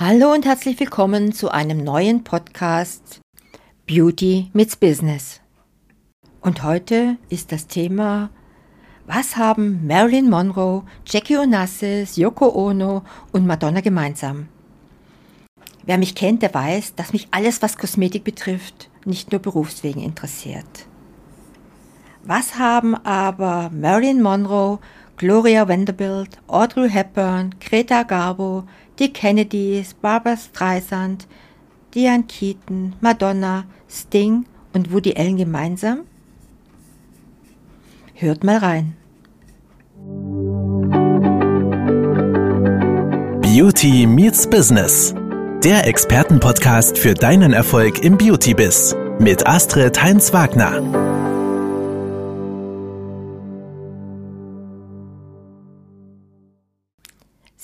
Hallo und herzlich willkommen zu einem neuen Podcast Beauty meets Business. Und heute ist das Thema, was haben Marilyn Monroe, Jackie Onassis, Yoko Ono und Madonna gemeinsam? Wer mich kennt, der weiß, dass mich alles, was Kosmetik betrifft, nicht nur berufswegen interessiert. Was haben aber Marilyn Monroe, Gloria Vanderbilt, Audrey Hepburn, Greta Garbo, die Kennedys, Barbara Streisand, Diane Keaton, Madonna, Sting und Woody Allen gemeinsam? Hört mal rein. Beauty meets Business. Der Expertenpodcast für deinen Erfolg im Beauty-Biss mit Astrid Heinz-Wagner.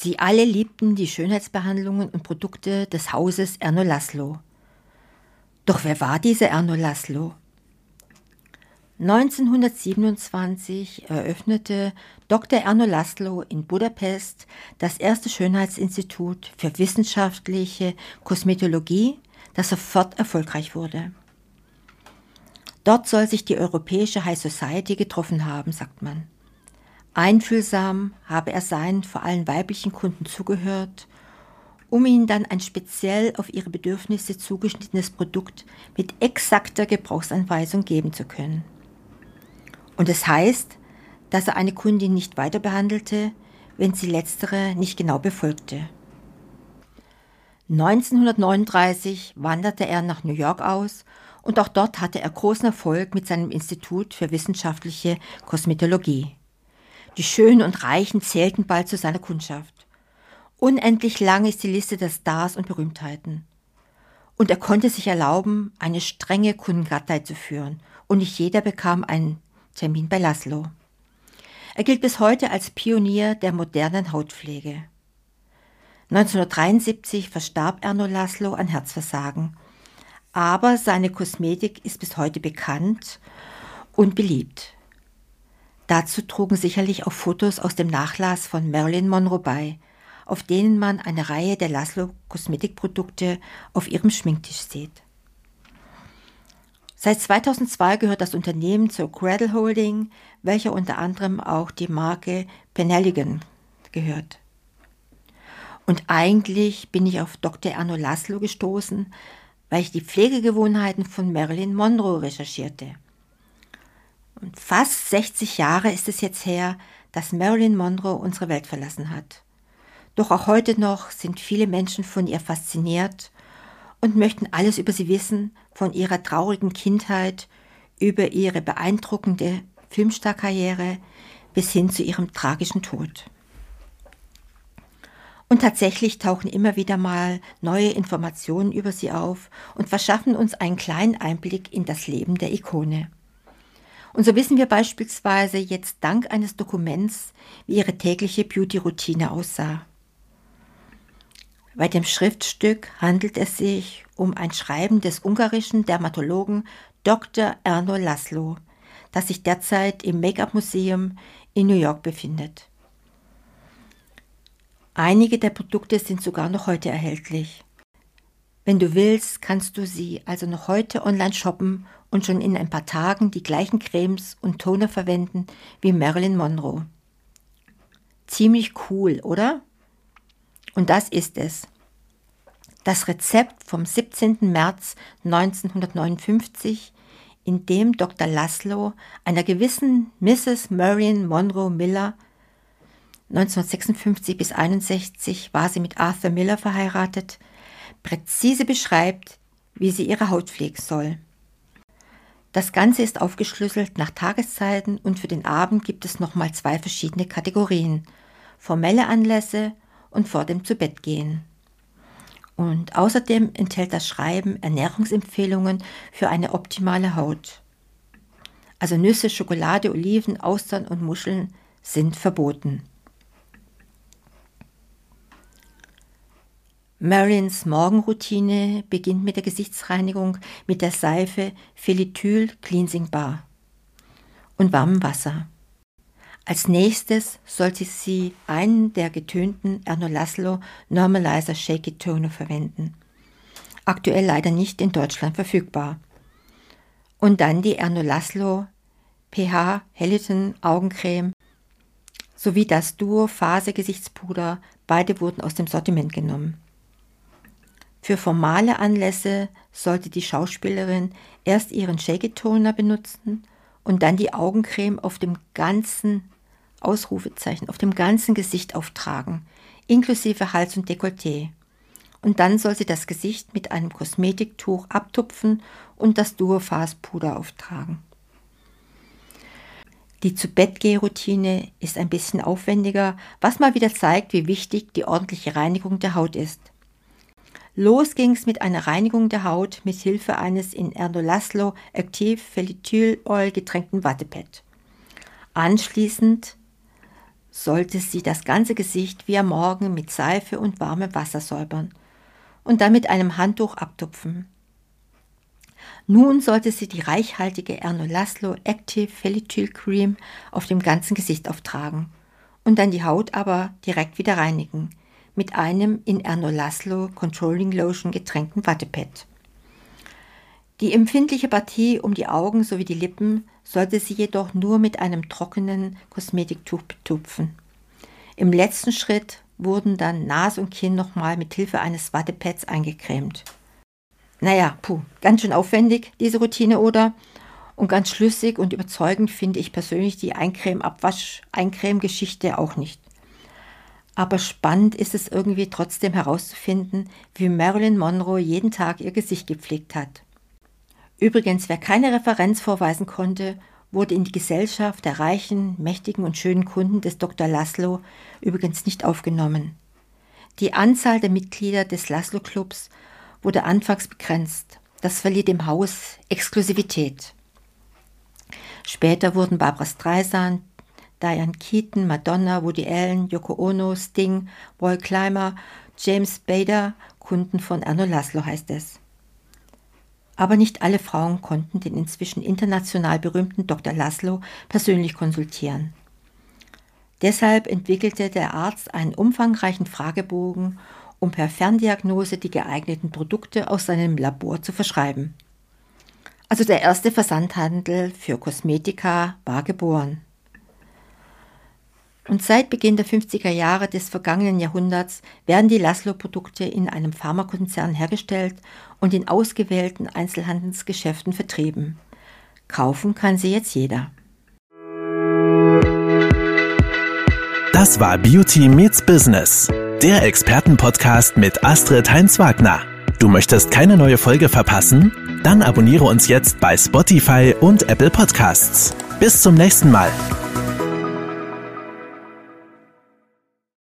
Sie alle liebten die Schönheitsbehandlungen und Produkte des Hauses Erno Laszlo. Doch wer war dieser Erno Laszlo? 1927 eröffnete Dr. Erno Laszlo in Budapest das erste Schönheitsinstitut für wissenschaftliche Kosmetologie, das sofort erfolgreich wurde. Dort soll sich die europäische High Society getroffen haben, sagt man. Einfühlsam habe er seinen vor allem weiblichen Kunden zugehört, um ihnen dann ein speziell auf ihre Bedürfnisse zugeschnittenes Produkt mit exakter Gebrauchsanweisung geben zu können. Und es das heißt, dass er eine Kundin nicht weiter behandelte, wenn sie letztere nicht genau befolgte. 1939 wanderte er nach New York aus und auch dort hatte er großen Erfolg mit seinem Institut für wissenschaftliche Kosmetologie. Die Schönen und Reichen zählten bald zu seiner Kundschaft. Unendlich lang ist die Liste der Stars und Berühmtheiten. Und er konnte sich erlauben, eine strenge Kundenkartei zu führen, und nicht jeder bekam einen Termin bei Laszlo. Er gilt bis heute als Pionier der modernen Hautpflege. 1973 verstarb Erno Laszlo an Herzversagen, aber seine Kosmetik ist bis heute bekannt und beliebt. Dazu trugen sicherlich auch Fotos aus dem Nachlass von Marilyn Monroe bei, auf denen man eine Reihe der Laszlo Kosmetikprodukte auf ihrem Schminktisch sieht. Seit 2002 gehört das Unternehmen zur Cradle Holding, welcher unter anderem auch die Marke Penelligan gehört. Und eigentlich bin ich auf Dr. Erno Laszlo gestoßen, weil ich die Pflegegewohnheiten von Marilyn Monroe recherchierte. Und fast 60 Jahre ist es jetzt her, dass Marilyn Monroe unsere Welt verlassen hat. Doch auch heute noch sind viele Menschen von ihr fasziniert und möchten alles über sie wissen, von ihrer traurigen Kindheit über ihre beeindruckende Filmstarkarriere bis hin zu ihrem tragischen Tod. Und tatsächlich tauchen immer wieder mal neue Informationen über sie auf und verschaffen uns einen kleinen Einblick in das Leben der Ikone. Und so wissen wir beispielsweise jetzt dank eines Dokuments, wie ihre tägliche Beauty-Routine aussah. Bei dem Schriftstück handelt es sich um ein Schreiben des ungarischen Dermatologen Dr. Erno Laszlo, das sich derzeit im Make-up-Museum in New York befindet. Einige der Produkte sind sogar noch heute erhältlich. Wenn du willst, kannst du sie also noch heute online shoppen und schon in ein paar Tagen die gleichen Cremes und Toner verwenden wie Marilyn Monroe. Ziemlich cool, oder? Und das ist es. Das Rezept vom 17. März 1959, in dem Dr. Laszlo einer gewissen Mrs. Marion Monroe Miller 1956 bis 61 war sie mit Arthur Miller verheiratet, präzise beschreibt, wie sie ihre Haut pflegen soll. Das Ganze ist aufgeschlüsselt nach Tageszeiten und für den Abend gibt es nochmal zwei verschiedene Kategorien. Formelle Anlässe und vor dem Zubettgehen. Und außerdem enthält das Schreiben Ernährungsempfehlungen für eine optimale Haut. Also Nüsse, Schokolade, Oliven, Austern und Muscheln sind verboten. Marions Morgenroutine beginnt mit der Gesichtsreinigung mit der Seife Felityl Cleansing Bar und warmem Wasser. Als nächstes sollte sie einen der getönten Erno Laszlo Normalizer Shaky Toner verwenden. Aktuell leider nicht in Deutschland verfügbar. Und dann die Erno Laszlo pH Helliton Augencreme sowie das Duo Phase Gesichtspuder. Beide wurden aus dem Sortiment genommen. Für formale Anlässe sollte die Schauspielerin erst ihren Shaky Toner benutzen und dann die Augencreme auf dem ganzen Ausrufezeichen auf dem ganzen Gesicht auftragen, inklusive Hals und Dekolleté. Und dann soll sie das Gesicht mit einem Kosmetiktuch abtupfen und das Duophase-Puder auftragen. Die Zu-Bett-Geh-Routine ist ein bisschen aufwendiger, was mal wieder zeigt, wie wichtig die ordentliche Reinigung der Haut ist. Los ging's mit einer Reinigung der Haut mit Hilfe eines in Erdolaslo Active Felithyl Oil getränkten Wattepad. Anschließend sollte sie das ganze Gesicht wie am Morgen mit Seife und warmem Wasser säubern und dann mit einem Handtuch abtupfen. Nun sollte sie die reichhaltige Erno Laszlo Active Felithyl Cream auf dem ganzen Gesicht auftragen und dann die Haut aber direkt wieder reinigen mit einem in Erno Laszlo Controlling Lotion getränkten Wattepad. Die empfindliche Partie um die Augen sowie die Lippen sollte sie jedoch nur mit einem trockenen Kosmetiktuch betupfen. Im letzten Schritt wurden dann Nase und Kinn nochmal mit Hilfe eines Wattepads eingecremt. Naja, puh, ganz schön aufwendig, diese Routine, oder? Und ganz schlüssig und überzeugend finde ich persönlich die Eincreme-Abwasch-Eincreme-Geschichte auch nicht. Aber spannend ist es irgendwie trotzdem herauszufinden, wie Marilyn Monroe jeden Tag ihr Gesicht gepflegt hat. Übrigens, wer keine Referenz vorweisen konnte, wurde in die Gesellschaft der reichen, mächtigen und schönen Kunden des Dr. Laszlo übrigens nicht aufgenommen. Die Anzahl der Mitglieder des Laszlo Clubs wurde anfangs begrenzt. Das verlieh dem Haus Exklusivität. Später wurden Barbara Streisand, Diane Keaton, Madonna, Woody Allen, Yoko Ono, Sting, Roy Clymer, James Bader Kunden von Erno Laszlo heißt es. Aber nicht alle Frauen konnten den inzwischen international berühmten Dr. Laszlo persönlich konsultieren. Deshalb entwickelte der Arzt einen umfangreichen Fragebogen, um per Ferndiagnose die geeigneten Produkte aus seinem Labor zu verschreiben. Also der erste Versandhandel für Kosmetika war geboren. Und seit Beginn der 50er Jahre des vergangenen Jahrhunderts werden die Laszlo-Produkte in einem Pharmakonzern hergestellt und in ausgewählten Einzelhandelsgeschäften vertrieben. Kaufen kann sie jetzt jeder. Das war Beauty Meets Business, der Expertenpodcast mit Astrid Heinz-Wagner. Du möchtest keine neue Folge verpassen? Dann abonniere uns jetzt bei Spotify und Apple Podcasts. Bis zum nächsten Mal.